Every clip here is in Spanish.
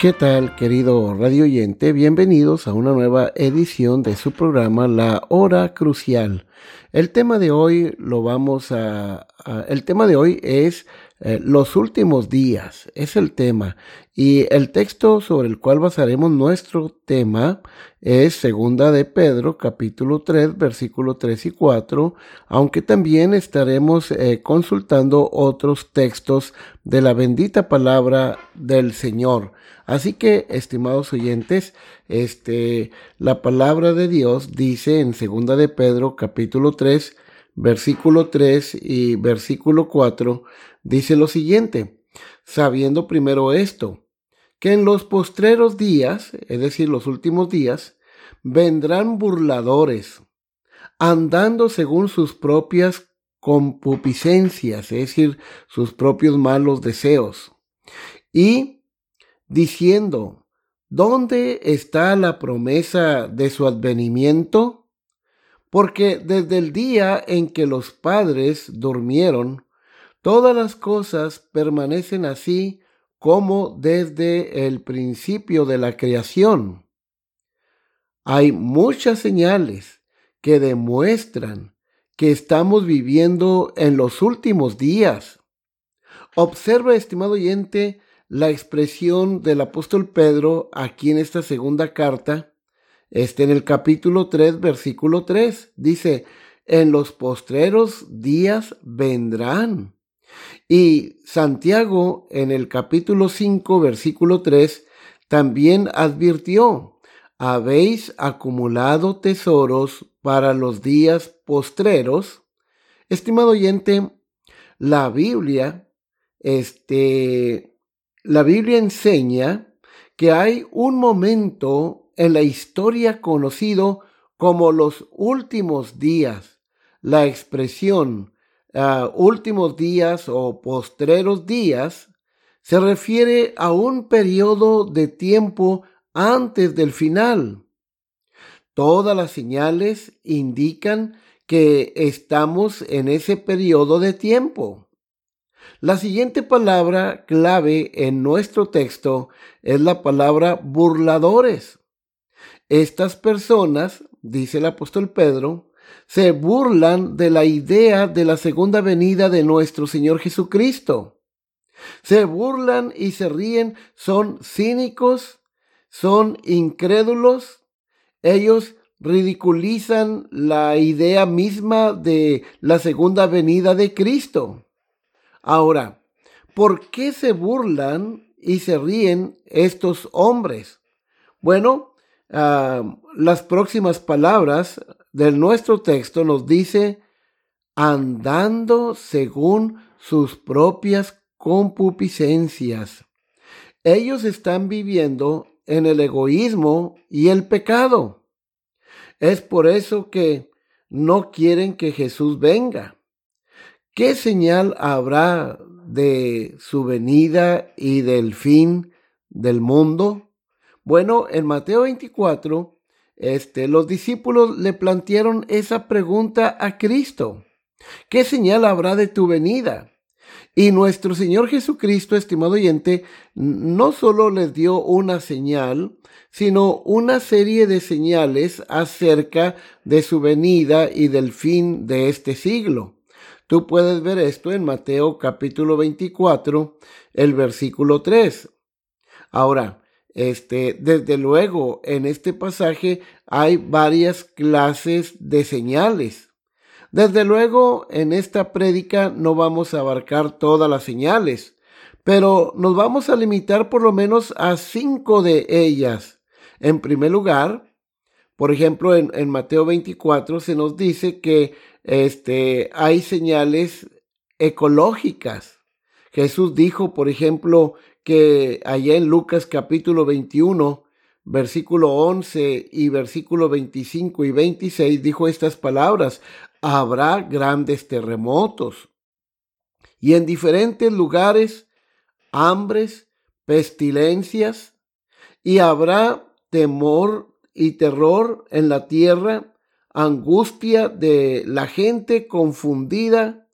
¿Qué tal, querido radio oyente? Bienvenidos a una nueva edición de su programa La Hora Crucial. El tema de hoy lo vamos a, el tema de hoy es eh, los últimos días, es el tema. Y el texto sobre el cual basaremos nuestro tema es Segunda de Pedro, capítulo 3, versículo 3 y 4, aunque también estaremos eh, consultando otros textos de la bendita palabra del Señor. Así que, estimados oyentes, este, la palabra de Dios dice en Segunda de Pedro, capítulo 3, versículo 3 y versículo 4, dice lo siguiente, sabiendo primero esto, que en los postreros días, es decir, los últimos días, vendrán burladores, andando según sus propias concupiscencias, es decir, sus propios malos deseos, y diciendo, ¿dónde está la promesa de su advenimiento? Porque desde el día en que los padres durmieron, todas las cosas permanecen así como desde el principio de la creación. Hay muchas señales que demuestran que estamos viviendo en los últimos días. Observa, estimado oyente, la expresión del apóstol Pedro aquí en esta segunda carta, este en el capítulo 3, versículo 3, dice, en los postreros días vendrán. Y Santiago en el capítulo 5, versículo 3, también advirtió, habéis acumulado tesoros para los días postreros. Estimado oyente, la Biblia, este, la Biblia enseña que hay un momento en la historia conocido como los últimos días. La expresión últimos días o postreros días se refiere a un periodo de tiempo antes del final. Todas las señales indican que estamos en ese periodo de tiempo. La siguiente palabra clave en nuestro texto es la palabra burladores. Estas personas, dice el apóstol Pedro, se burlan de la idea de la segunda venida de nuestro Señor Jesucristo. Se burlan y se ríen, son cínicos, son incrédulos, ellos ridiculizan la idea misma de la segunda venida de Cristo. Ahora, ¿por qué se burlan y se ríen estos hombres? Bueno, ah, las próximas palabras de nuestro texto nos dice, andando según sus propias concupiscencias. Ellos están viviendo en el egoísmo y el pecado. Es por eso que no quieren que Jesús venga. ¿Qué señal habrá de su venida y del fin del mundo? Bueno, en Mateo 24 este, los discípulos le plantearon esa pregunta a Cristo. ¿Qué señal habrá de tu venida? Y nuestro Señor Jesucristo, estimado oyente, no solo les dio una señal, sino una serie de señales acerca de su venida y del fin de este siglo. Tú puedes ver esto en Mateo capítulo 24, el versículo 3. Ahora, este, desde luego, en este pasaje hay varias clases de señales. Desde luego, en esta prédica no vamos a abarcar todas las señales, pero nos vamos a limitar por lo menos a cinco de ellas. En primer lugar, por ejemplo, en, Mateo 24 se nos dice que este, hay señales ecológicas. Jesús dijo, por ejemplo, que allá en Lucas capítulo 21, versículo 11 y versículo 25 y 26 dijo estas palabras, habrá grandes terremotos y en diferentes lugares hambres, pestilencias y habrá temor y terror en la tierra, angustia de la gente confundida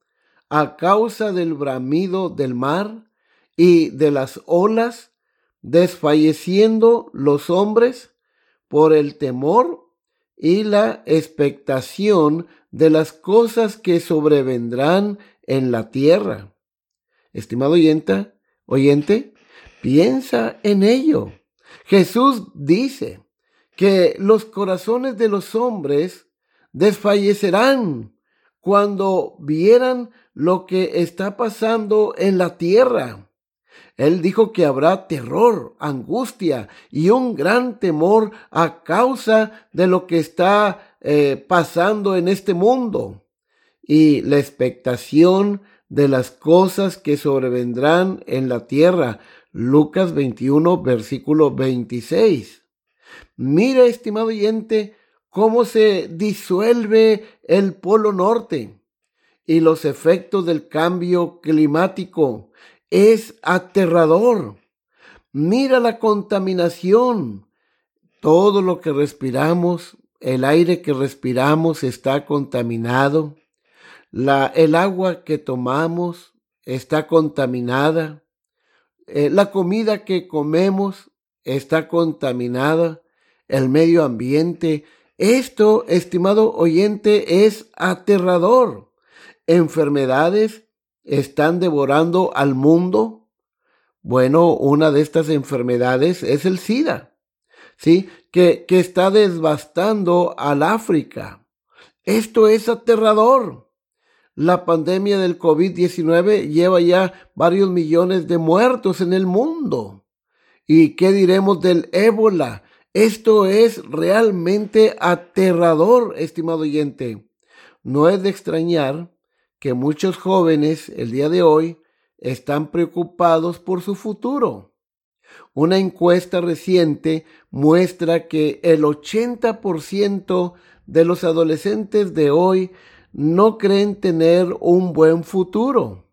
a causa del bramido del mar y de las olas, desfalleciendo los hombres por el temor y la expectación de las cosas que sobrevendrán en la tierra. Estimado oyente, oyente, piensa en ello. Jesús dice que los corazones de los hombres desfallecerán cuando vieran lo que está pasando en la tierra. Él dijo que habrá terror, angustia y un gran temor a causa de lo que está eh, pasando en este mundo y la expectación de las cosas que sobrevendrán en la tierra. Lucas 21, versículo 26. Mira, estimado oyente, cómo se disuelve el polo norte y los efectos del cambio climático. Es aterrador. Mira la contaminación. Todo lo que respiramos, el aire que respiramos está contaminado. La, el agua que tomamos está contaminada. Eh, la comida que comemos está contaminada. El medio ambiente. Esto, estimado oyente, es aterrador enfermedades están devorando al mundo? Bueno, una de estas enfermedades es el SIDA, ¿sí? Que, que está devastando al África. Esto es aterrador. La pandemia del COVID-19 lleva ya varios millones de muertos en el mundo. ¿Y qué diremos del ébola? Esto es realmente aterrador, estimado oyente. No es de extrañar que muchos jóvenes el día de hoy están preocupados por su futuro. Una encuesta reciente muestra que el 80% de los adolescentes de hoy no creen tener un buen futuro.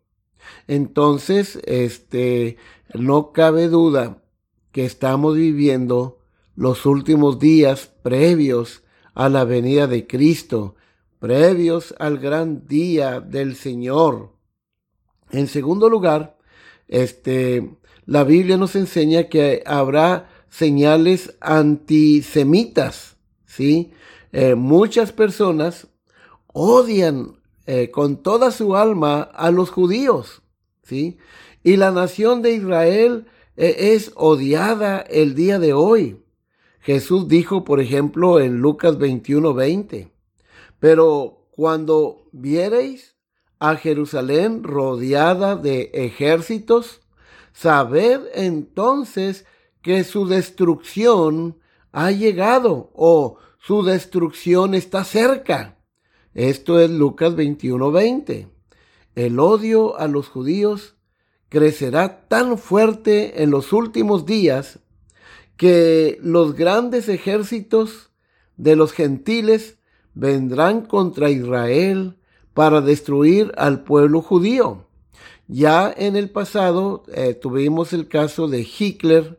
Entonces, este, no cabe duda que estamos viviendo los últimos días previos a la venida de Cristo previos al gran día del Señor. En segundo lugar, este, la Biblia nos enseña que habrá señales antisemitas, ¿sí? Eh, muchas personas odian eh, con toda su alma a los judíos, ¿sí? Y la nación de Israel eh, es odiada el día de hoy. Jesús dijo, por ejemplo, en Lucas 21, 20, pero cuando viereis a Jerusalén rodeada de ejércitos, sabed entonces que su destrucción ha llegado o su destrucción está cerca. Esto es Lucas 21:20. El odio a los judíos crecerá tan fuerte en los últimos días que los grandes ejércitos de los gentiles vendrán contra Israel para destruir al pueblo judío. Ya en el pasado eh, tuvimos el caso de Hitler,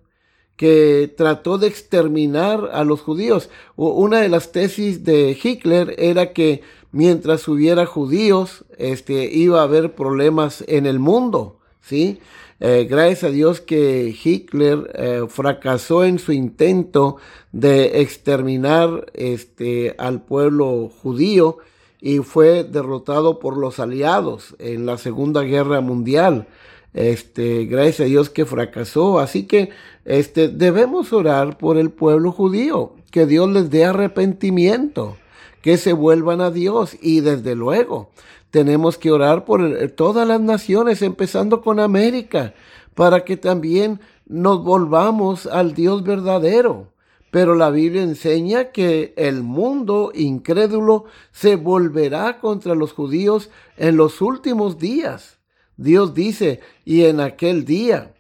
que trató de exterminar a los judíos. Una de las tesis de Hitler era que mientras hubiera judíos, este, iba a haber problemas en el mundo, ¿sí? Eh, gracias a Dios que Hitler eh, fracasó en su intento de exterminar este, al pueblo judío y fue derrotado por los aliados en la Segunda Guerra Mundial. Este, gracias a Dios que fracasó. Así que este, debemos orar por el pueblo judío, que Dios les dé arrepentimiento, que se vuelvan a Dios y desde luego tenemos que orar por todas las naciones, empezando con América, para que también nos volvamos al Dios verdadero. Pero la Biblia enseña que el mundo incrédulo se volverá contra los judíos en los últimos días. Dios dice, y en aquel día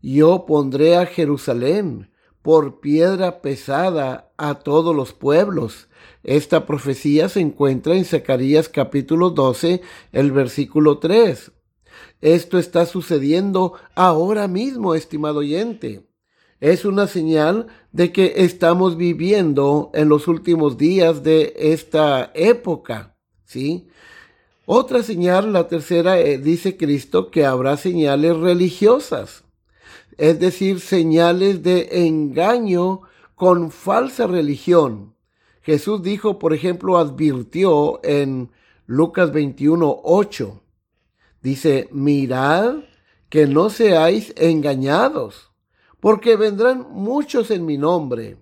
yo pondré a Jerusalén por piedra pesada a todos los pueblos. Esta profecía se encuentra en Zacarías capítulo 12, el versículo 3. Esto está sucediendo ahora mismo, estimado oyente. Es una señal de que estamos viviendo en los últimos días de esta época, ¿sí? Otra señal, la tercera, eh, dice Cristo que habrá señales religiosas, es decir, señales de engaño con falsa religión. Jesús dijo, por ejemplo, advirtió en Lucas 21, 8, dice, mirad que no seáis engañados, porque vendrán muchos en mi nombre,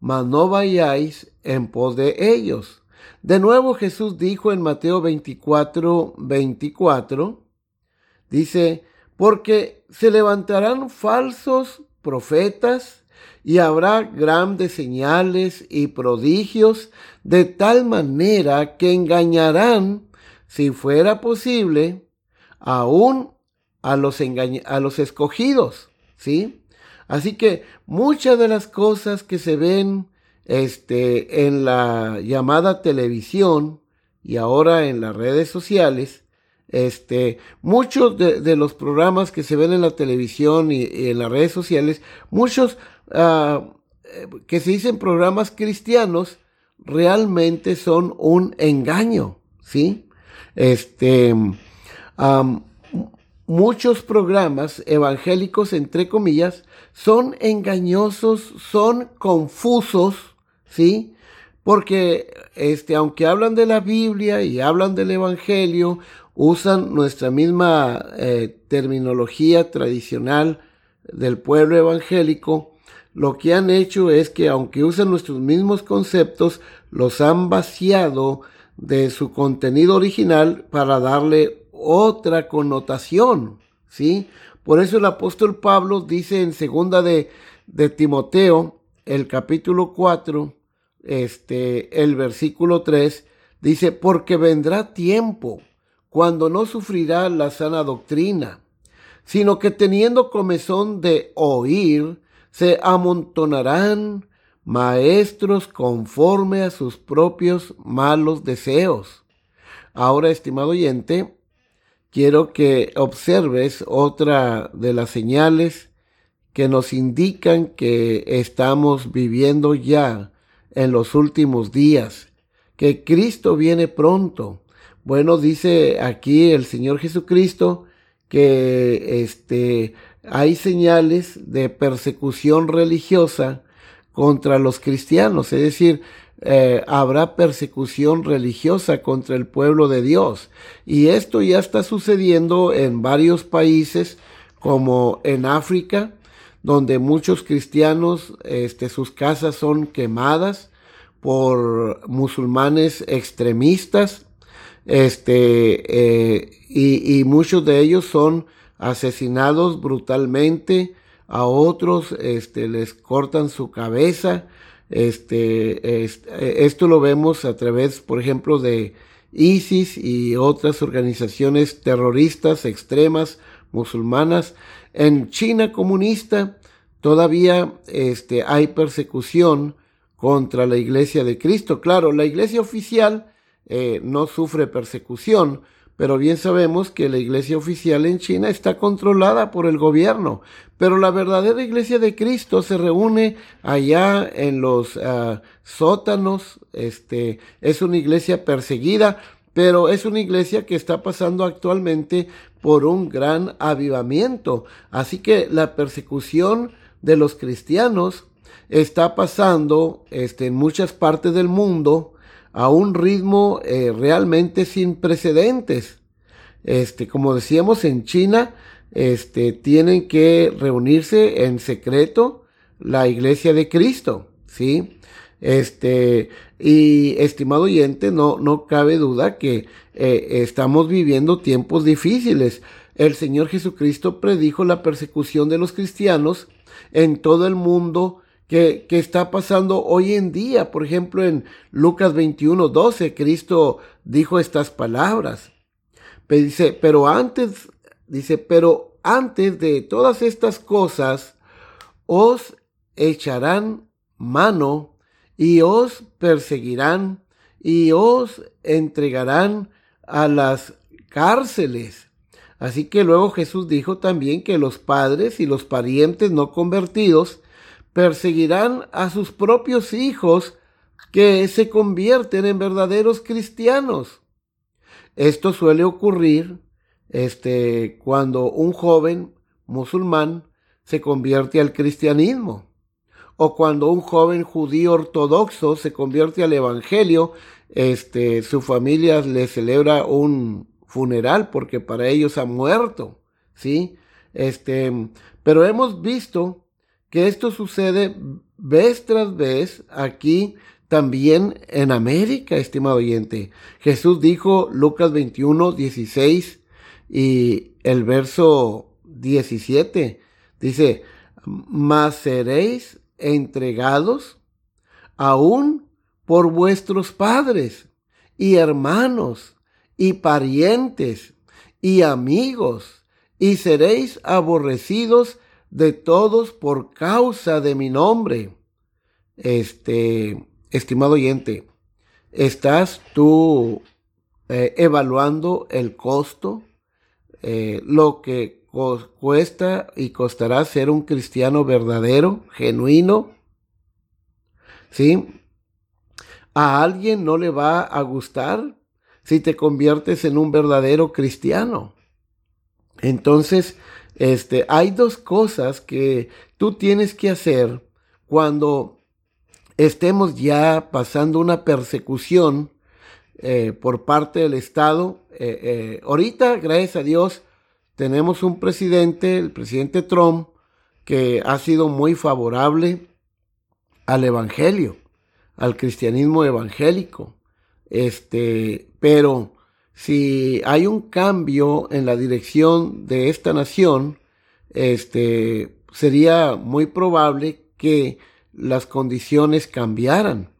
mas no vayáis en pos de ellos. De nuevo Jesús dijo en Mateo 24, 24, dice, porque se levantarán falsos profetas y habrá grandes señales y prodigios de tal manera que engañarán, si fuera posible, aún a los, a los escogidos, ¿sí? Así que muchas de las cosas que se ven este, en la llamada televisión y ahora en las redes sociales, este, muchos de, los programas que se ven en la televisión y, en las redes sociales, muchos ah, que se dicen programas cristianos, realmente son un engaño, ¿sí? Este, muchos programas evangélicos, entre comillas, son engañosos, son confusos, ¿sí? Porque este, aunque hablan de la Biblia y hablan del Evangelio, usan nuestra misma eh, terminología tradicional del pueblo evangélico, lo que han hecho es que aunque usan nuestros mismos conceptos, los han vaciado de su contenido original para darle otra connotación, ¿sí? Por eso el apóstol Pablo dice en segunda de, de Timoteo, el capítulo 4, este, el versículo 3, dice, porque vendrá tiempo cuando no sufrirá la sana doctrina, sino que teniendo comezón de oír, se amontonarán maestros conforme a sus propios malos deseos. Ahora, estimado oyente, quiero que observes otra de las señales que nos indican que estamos viviendo ya en los últimos días, que Cristo viene pronto. Bueno, dice aquí el Señor Jesucristo que este, hay señales de persecución religiosa contra los cristianos, es decir, eh, habrá persecución religiosa contra el pueblo de Dios. Y esto ya está sucediendo en varios países, como en África, donde muchos cristianos, este, sus casas son quemadas por musulmanes extremistas, este, eh, y, muchos de ellos son asesinados brutalmente, a otros este, les cortan su cabeza, este, esto lo vemos a través, por ejemplo, de ISIS y otras organizaciones terroristas extremas musulmanas en China comunista todavía este, hay persecución contra la iglesia de Cristo. Claro, la iglesia oficial eh, no sufre persecución, pero bien sabemos que la iglesia oficial en China está controlada por el gobierno. Pero la verdadera iglesia de Cristo se reúne allá en los ah, sótanos. Este, es una iglesia perseguida, pero es una iglesia que está pasando actualmente por un gran avivamiento. Así que la persecución de los cristianos está pasando este, en muchas partes del mundo a un ritmo eh, realmente sin precedentes. Este, como decíamos en China, este, tienen que reunirse en secreto la iglesia de Cristo, ¿sí? Este, y estimado oyente, no, no cabe duda que eh, estamos viviendo tiempos difíciles. el Señor Jesucristo predijo la persecución de los cristianos en todo el mundo que, está pasando hoy en día. Por ejemplo, en Lucas 21, 12, Cristo dijo estas palabras. Dice, pero antes, dice, pero antes de todas estas cosas, os echarán mano y os perseguirán y os entregarán a las cárceles. Así que luego Jesús dijo también que los padres y los parientes no convertidos perseguirán a sus propios hijos que se convierten en verdaderos cristianos. Esto suele ocurrir este, cuando un joven musulmán se convierte al cristianismo o cuando un joven judío ortodoxo se convierte al evangelio, este, su familia le celebra un funeral porque para ellos ha muerto, ¿sí? Este, pero hemos visto que esto sucede vez tras vez aquí también en América, estimado oyente. Jesús dijo Lucas 21, 16 y el verso 17 dice, mas seréis entregados aún por vuestros padres y hermanos y parientes y amigos y seréis aborrecidos de todos por causa de mi nombre. Este, estimado oyente, ¿estás tú eh, evaluando el costo, eh, lo que cuesta y costará ser un cristiano verdadero, genuino. ¿Sí? A alguien no le va a gustar si te conviertes en un verdadero cristiano. Entonces, este, hay dos cosas que tú tienes que hacer cuando estemos ya pasando una persecución eh, por parte del Estado. Eh, eh, ahorita, gracias a Dios, tenemos un presidente, el presidente Trump, que ha sido muy favorable al evangelio, al cristianismo evangélico. Este, pero si hay un cambio en la dirección de esta nación, este, sería muy probable que las condiciones cambiaran.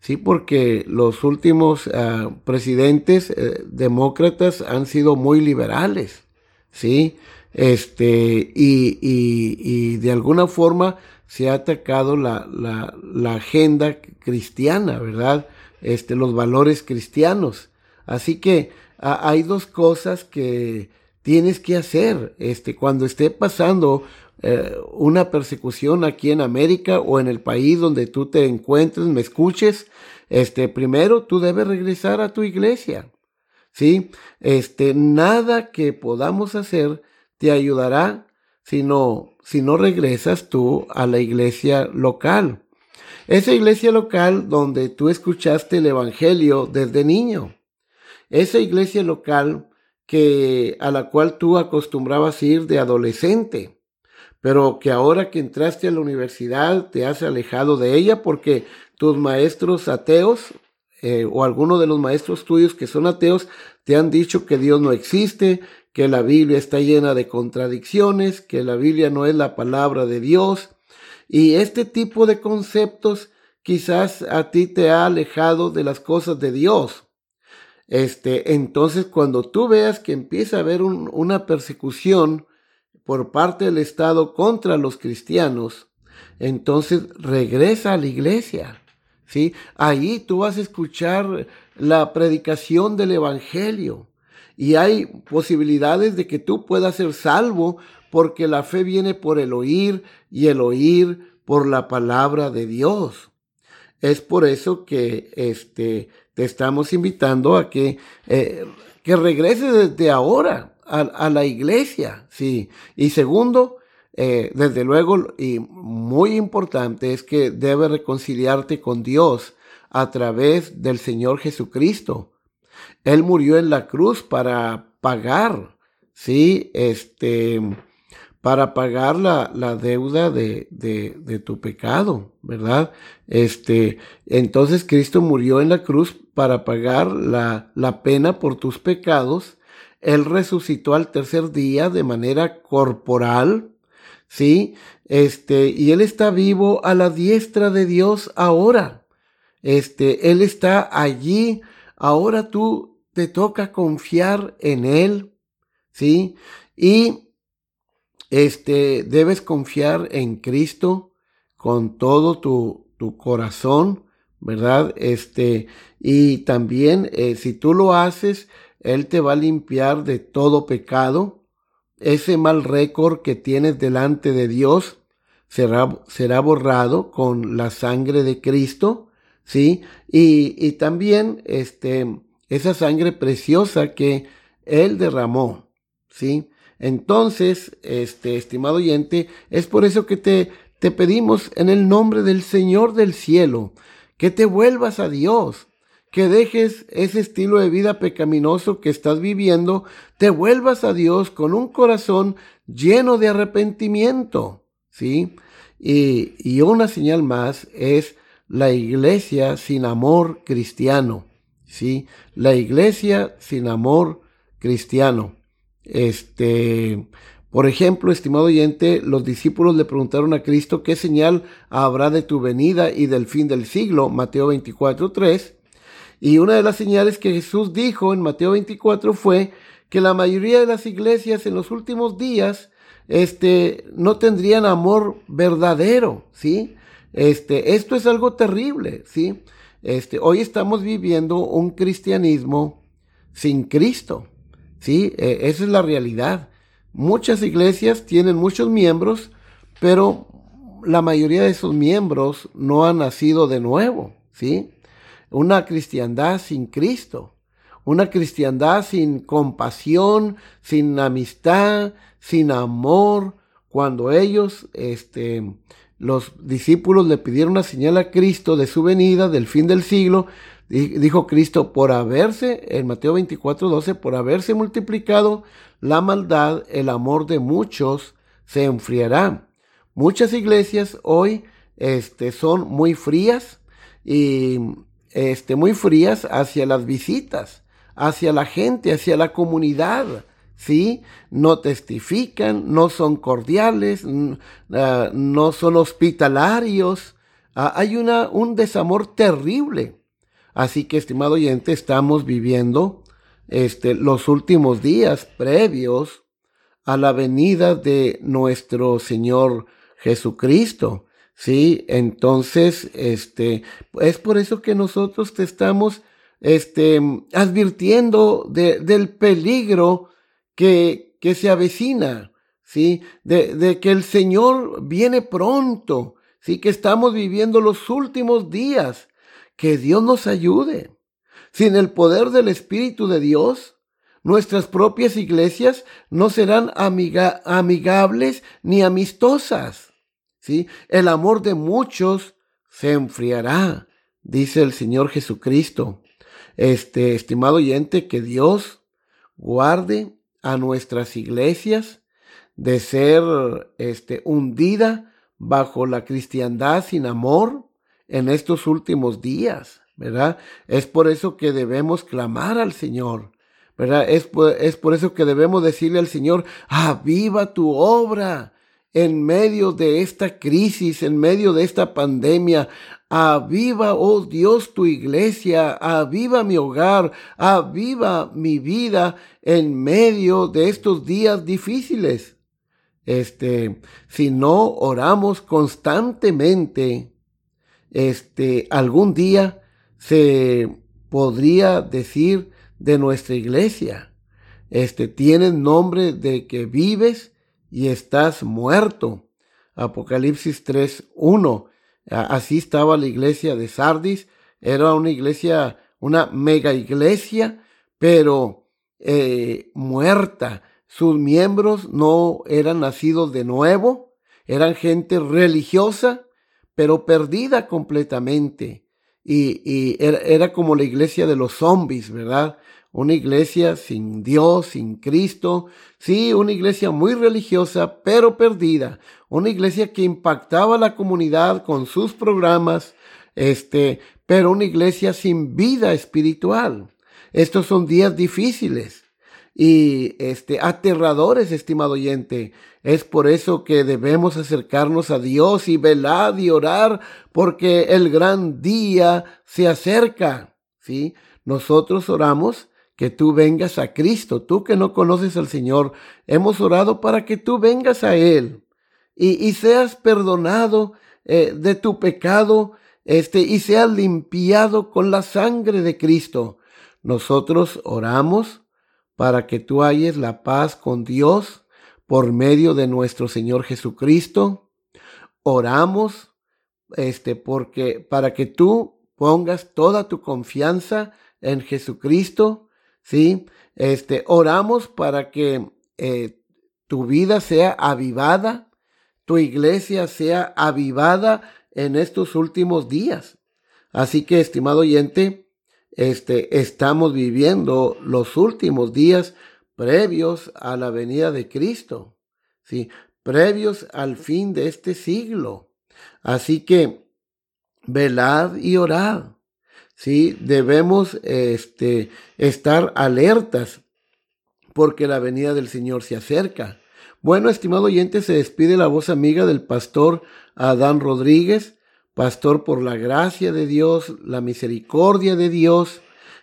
Sí, porque los últimos ah, presidentes eh, demócratas han sido muy liberales. ¿sí? Este, y, y, de alguna forma se ha atacado la, la, agenda cristiana, ¿verdad? Este, los valores cristianos. Así que hay dos cosas que tienes que hacer, este, cuando esté pasando eh, una persecución aquí en América o en el país donde tú te encuentres, me escuches, este, primero tú debes regresar a tu iglesia. ¿sí? Este, nada que podamos hacer te ayudará si no, si no regresas tú a la iglesia local. Esa iglesia local donde tú escuchaste el Evangelio desde niño. Esa iglesia local que, a la cual tú acostumbrabas ir de adolescente, pero que ahora que entraste a la universidad te has alejado de ella porque tus maestros ateos eh, o alguno de los maestros tuyos que son ateos te han dicho que Dios no existe, que la Biblia está llena de contradicciones, que la Biblia no es la palabra de Dios. Y este tipo de conceptos quizás a ti te ha alejado de las cosas de Dios. Este, entonces cuando tú veas que empieza a haber una persecución por parte del Estado contra los cristianos, entonces regresa a la iglesia. ¿sí? Ahí tú vas a escuchar la predicación del Evangelio y hay posibilidades de que tú puedas ser salvo porque la fe viene por el oír y el oír por la palabra de Dios. Es por eso que este, te estamos invitando a que, eh, que regreses desde ahora a, la iglesia, sí. Y segundo, eh, desde luego, y muy importante, es que debes reconciliarte con Dios a través del Señor Jesucristo. Él murió en la cruz para pagar, sí, este, para pagar la, la deuda de, de, de, tu pecado, ¿verdad? Este, entonces Cristo murió en la cruz para pagar la, la pena por tus pecados Él resucitó al tercer día de manera corporal, ¿sí? Este, y Él está vivo a la diestra de Dios ahora. Este, Él está allí. Ahora tú te toca confiar en Él, ¿sí? Y este, debes confiar en Cristo con todo tu, tu corazón, ¿verdad? Este, y también eh, si tú lo haces, Él te va a limpiar de todo pecado. Ese mal récord que tienes delante de Dios será, será borrado con la sangre de Cristo, ¿sí? Y, y también, este, esa sangre preciosa que Él derramó, ¿sí? Entonces, este, estimado oyente, es por eso que te, te pedimos en el nombre del Señor del cielo, que te vuelvas a Dios, que dejes ese estilo de vida pecaminoso que estás viviendo, te vuelvas a Dios con un corazón lleno de arrepentimiento, ¿sí? Y, y una señal más es la iglesia sin amor cristiano. ¿sí? La iglesia sin amor cristiano. Este, por ejemplo, estimado oyente, los discípulos le preguntaron a Cristo qué señal habrá de tu venida y del fin del siglo, Mateo 24, 3. Y una de las señales que Jesús dijo en Mateo 24 fue que la mayoría de las iglesias en los últimos días, este, no tendrían amor verdadero, ¿sí? Este, esto es algo terrible, ¿sí? Este, hoy estamos viviendo un cristianismo sin Cristo. Sí, e, esa es la realidad. Muchas iglesias tienen muchos miembros, pero la mayoría de esos miembros no han nacido de nuevo. ¿sí? Una cristiandad sin Cristo. Una cristiandad sin compasión, sin amistad, sin amor. Cuando ellos, este, los discípulos le pidieron una señal a Cristo de su venida, del fin del siglo. Dijo Cristo, por haberse, en Mateo 24, 12, por haberse multiplicado la maldad, el amor de muchos se enfriará. Muchas iglesias hoy este, son muy frías y este, muy frías hacia las visitas, hacia la gente, hacia la comunidad. ¿Sí? No testifican, no son cordiales, ah, no son hospitalarios. Ah, hay una, un desamor terrible. Así que, estimado oyente, estamos viviendo este, los últimos días previos a la venida de nuestro Señor Jesucristo. Sí, entonces, este, es por eso que nosotros te estamos, este, advirtiendo de, del peligro que, que se avecina, ¿sí? De, de que el Señor viene pronto, ¿sí? Que estamos viviendo los últimos días. Que Dios nos ayude. Sin el poder del Espíritu de Dios, nuestras propias iglesias no serán amiga, amigables ni amistosas. ¿sí? El amor de muchos se enfriará, dice el Señor Jesucristo. Este, estimado oyente, que Dios guarde a nuestras iglesias de ser este, hundida bajo la cristiandad sin amor en estos últimos días, ¿verdad? Es por eso que debemos clamar al Señor, ¿verdad? Es por, es por eso que debemos decirle al Señor, aviva tu obra en medio de esta crisis, en medio de esta pandemia, Aviva, oh Dios, tu iglesia, aviva mi hogar, aviva mi vida en medio de estos días difíciles. Este, si no oramos constantemente, este, algún día se podría decir de nuestra iglesia, este, tienes nombre de que vives y estás muerto. Apocalipsis 3, 1. Así estaba la iglesia de Sardis. Era una iglesia, una mega iglesia, pero eh, muerta. Sus miembros no eran nacidos de nuevo, eran gente religiosa, pero perdida completamente. Y, y era, era, como la iglesia de los zombies, ¿verdad? Una iglesia sin Dios, sin Cristo. Sí, una iglesia muy religiosa, pero perdida. Una iglesia que impactaba la comunidad con sus programas, este, pero una iglesia sin vida espiritual. Estos son días difíciles. y este, aterradores, estimado oyente. Es por eso que debemos acercarnos a Dios y velar y orar, porque el gran día se acerca. ¿sí? Nosotros oramos que tú vengas a Cristo, tú que no conoces al Señor, hemos orado para que tú vengas a Él y, y seas perdonado eh, de tu pecado, este, y seas limpiado con la sangre de Cristo. Nosotros oramos para que tú halles la paz con Dios por medio de nuestro Señor Jesucristo. Oramos este porque para que tú pongas toda tu confianza en Jesucristo, ¿sí? Este oramos para que eh, tu vida sea avivada, tu iglesia sea avivada en estos últimos días. Así que, estimado oyente, este, estamos viviendo los últimos días previos a la venida de Cristo, ¿sí? previos al fin de este siglo. Así que velad y orad. ¿Sí? Debemos este, estar alertas porque la venida del Señor se acerca. Bueno, estimado oyente, se despide la voz amiga del pastor Adán Rodríguez pastor por la gracia de Dios, la misericordia de Dios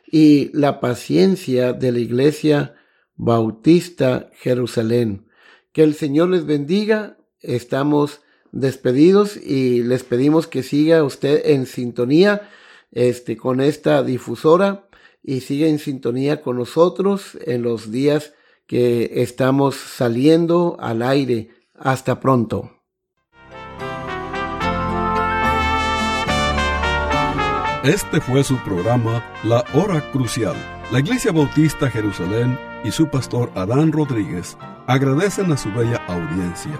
y la paciencia de la Iglesia Bautista Jerusalén. Que el Señor les bendiga. Estamos despedidos y les pedimos que siga usted en sintonía este, con esta difusora y siga en sintonía con nosotros en los días que estamos saliendo al aire. Hasta pronto. Este fue su programa La Hora Crucial. La Iglesia Bautista Jerusalén y su pastor Adán Rodríguez agradecen a su bella audiencia